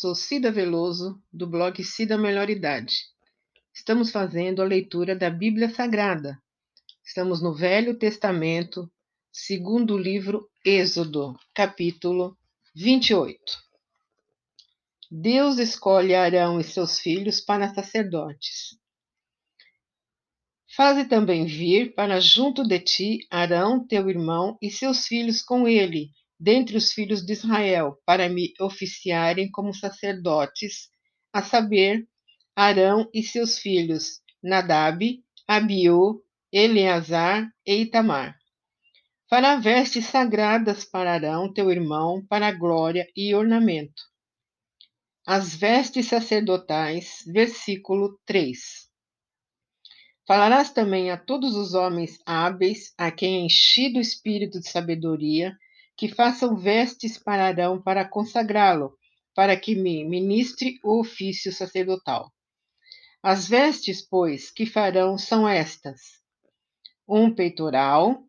Sou Cida Veloso, do blog Cida Melhor Idade. Estamos fazendo a leitura da Bíblia Sagrada. Estamos no Velho Testamento, segundo livro Êxodo, capítulo 28. Deus escolhe Arão e seus filhos para sacerdotes. Faze também vir para junto de ti Arão, teu irmão, e seus filhos com ele, dentre os filhos de Israel, para me oficiarem como sacerdotes, a saber, Arão e seus filhos, Nadab, Abiú, Eleazar e Itamar. Fará vestes sagradas para Arão, teu irmão, para glória e ornamento. As vestes sacerdotais, versículo 3. Falarás também a todos os homens hábeis, a quem é enchido o espírito de sabedoria, que façam vestes para Arão para consagrá-lo, para que me ministre o ofício sacerdotal. As vestes, pois, que farão são estas: um peitoral,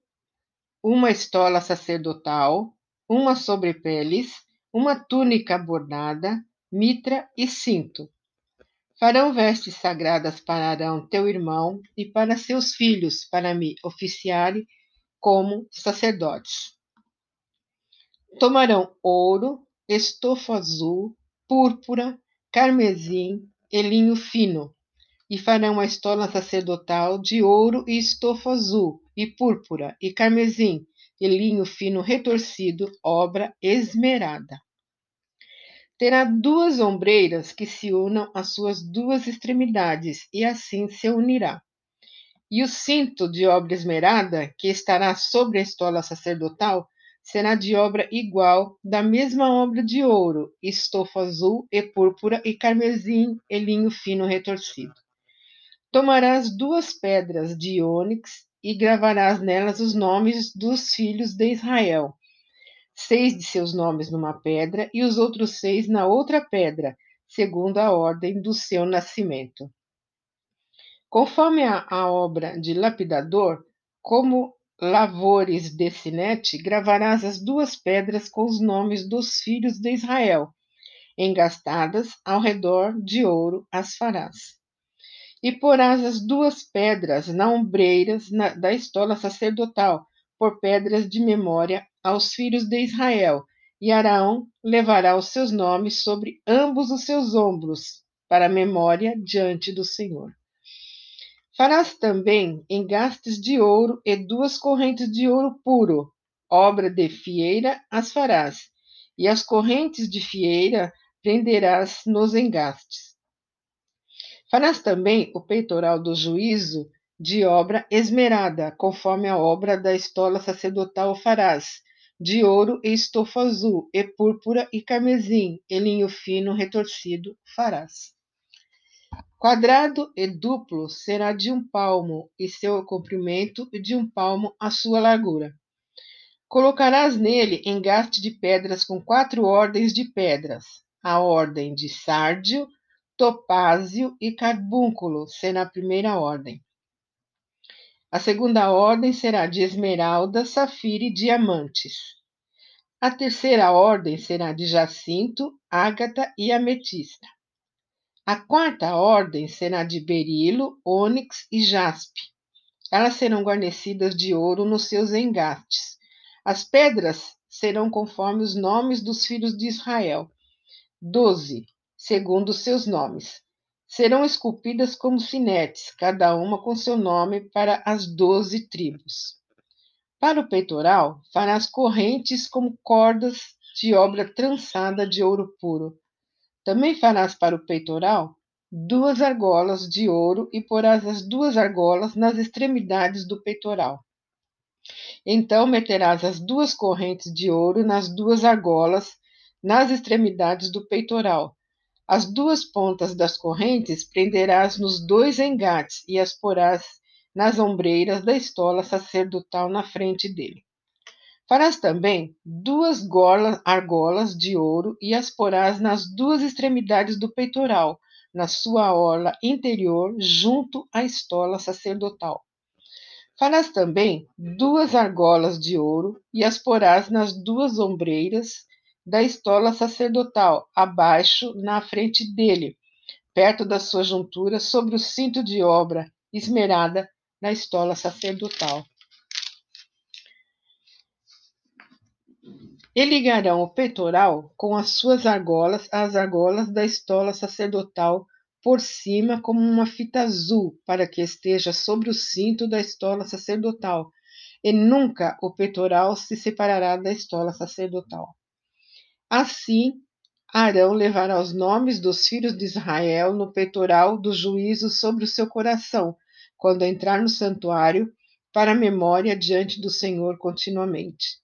uma estola sacerdotal, uma sobrepeles, uma túnica bordada, mitra e cinto. Farão vestes sagradas para Arão, teu irmão, e para seus filhos, para me oficiarem como sacerdotes. Tomarão ouro, estofo azul, púrpura, carmesim e linho fino, e farão a estola sacerdotal de ouro e estofo azul, e púrpura, e carmesim, e linho fino retorcido, obra esmerada. Terá duas ombreiras que se unam às suas duas extremidades, e assim se unirá. E o cinto de obra esmerada, que estará sobre a estola sacerdotal, será de obra igual, da mesma obra de ouro, estofo azul e púrpura e carmesim e linho fino retorcido. Tomarás duas pedras de ônix e gravarás nelas os nomes dos filhos de Israel, seis de seus nomes numa pedra e os outros seis na outra pedra, segundo a ordem do seu nascimento. Conforme a, a obra de lapidador, como lavores de sinete, gravarás as duas pedras com os nomes dos filhos de Israel, engastadas ao redor de ouro as farás. E porás as duas pedras na ombreiras da estola sacerdotal, por pedras de memória aos filhos de Israel, e Araão levará os seus nomes sobre ambos os seus ombros, para memória diante do Senhor. Farás também engastes de ouro e duas correntes de ouro puro, obra de fieira as farás, e as correntes de fieira prenderás nos engastes. Farás também o peitoral do juízo de obra esmerada, conforme a obra da estola sacerdotal farás, de ouro e estofo azul, e púrpura e carmesim, e linho fino retorcido farás. Quadrado e duplo será de um palmo, e seu comprimento de um palmo a sua largura. Colocarás nele engaste de pedras com quatro ordens de pedras. A ordem de sárdio, topázio e carbúnculo será a primeira ordem. A segunda ordem será de esmeralda, safira e diamantes. A terceira ordem será de jacinto, ágata e ametista. A quarta ordem será de berilo, ônix e jaspe. Elas serão guarnecidas de ouro nos seus engastes. As pedras serão conforme os nomes dos filhos de Israel, doze, segundo seus nomes. Serão esculpidas como sinetes, cada uma com seu nome para as doze tribos. Para o peitoral, farás correntes como cordas de obra trançada de ouro puro também farás para o peitoral duas argolas de ouro e porás as duas argolas nas extremidades do peitoral. Então meterás as duas correntes de ouro nas duas argolas, nas extremidades do peitoral. As duas pontas das correntes prenderás nos dois engates e as porás nas ombreiras da estola sacerdotal na frente dele. Farás também duas golas, argolas de ouro e as porás nas duas extremidades do peitoral, na sua orla interior, junto à estola sacerdotal. Farás também duas argolas de ouro e as porás nas duas ombreiras da estola sacerdotal, abaixo, na frente dele, perto da sua juntura, sobre o cinto de obra esmerada na estola sacerdotal. E ligarão o peitoral com as suas argolas às argolas da estola sacerdotal por cima como uma fita azul, para que esteja sobre o cinto da estola sacerdotal, e nunca o peitoral se separará da estola sacerdotal. Assim, Arão levará os nomes dos filhos de Israel no peitoral do juízo sobre o seu coração, quando entrar no santuário, para memória diante do Senhor continuamente.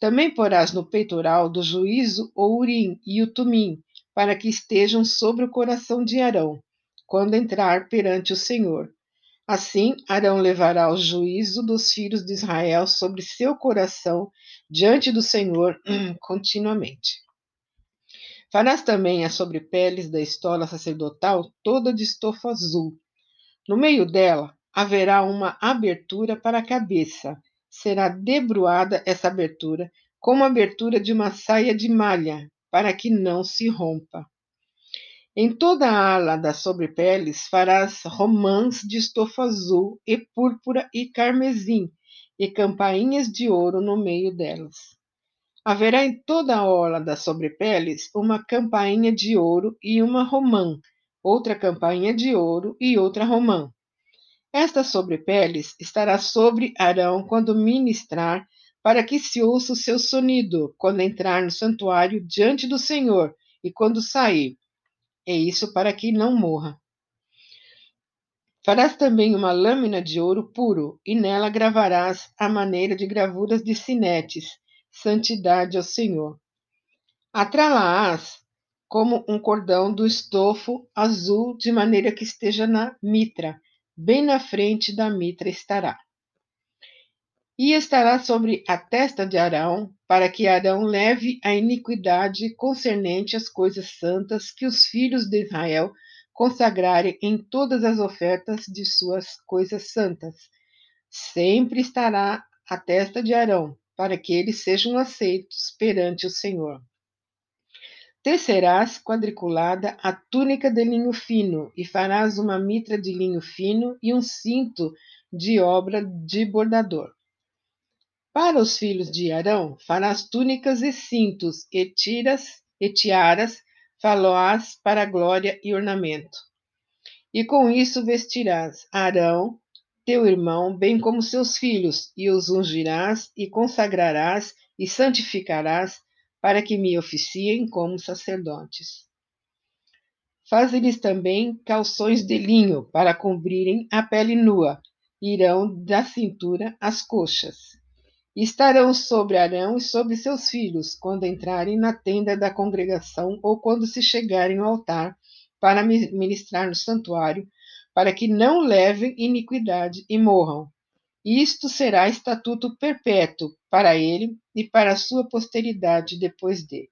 Também porás no peitoral do juízo o Urim e o Tumim, para que estejam sobre o coração de Arão, quando entrar perante o Senhor. Assim, Arão levará o juízo dos filhos de Israel sobre seu coração diante do Senhor continuamente. Farás também as sobrepeles da estola sacerdotal toda de estofa azul. No meio dela haverá uma abertura para a cabeça, será debruada essa abertura como a abertura de uma saia de malha, para que não se rompa. Em toda a ala das sobrepeles farás romãs de estofa azul e púrpura e carmesim, e campainhas de ouro no meio delas. Haverá em toda a orla das sobrepeles uma campainha de ouro e uma romã, outra campainha de ouro e outra romã. Esta sobrepeles estará sobre Arão quando ministrar, para que se ouça o seu sonido quando entrar no santuário diante do Senhor e quando sair. É isso para que não morra. Farás também uma lâmina de ouro puro, e nela gravarás a maneira de gravuras de sinetes, santidade ao Senhor. Atralaás como um cordão do estofo azul, de maneira que esteja na mitra, bem na frente da mitra estará. E estará sobre a testa de Arão, para que Arão leve a iniquidade concernente às coisas santas que os filhos de Israel consagrarem em todas as ofertas de suas coisas santas. Sempre estará a testa de Arão, para que eles sejam aceitos perante o Senhor. Tecerás quadriculada a túnica de linho fino, e farás uma mitra de linho fino e um cinto de obra de bordador. Para os filhos de Arão, farás túnicas e cintos, e tiras e tiaras, faloás para glória e ornamento. E com isso vestirás Arão, teu irmão, bem como seus filhos, e os ungirás, e consagrarás, e santificarás, para que me oficiem como sacerdotes. Faze-lhes também calções de linho para cobrirem a pele nua, irão da cintura às coxas. Estarão sobre Arão e sobre seus filhos, quando entrarem na tenda da congregação ou quando se chegarem ao altar para ministrar no santuário, para que não levem iniquidade e morram. Isto será estatuto perpétuo para ele e para a sua posteridade depois dele.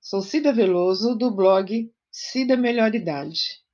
Sou Cida Veloso, do blog Cida Melhoridade.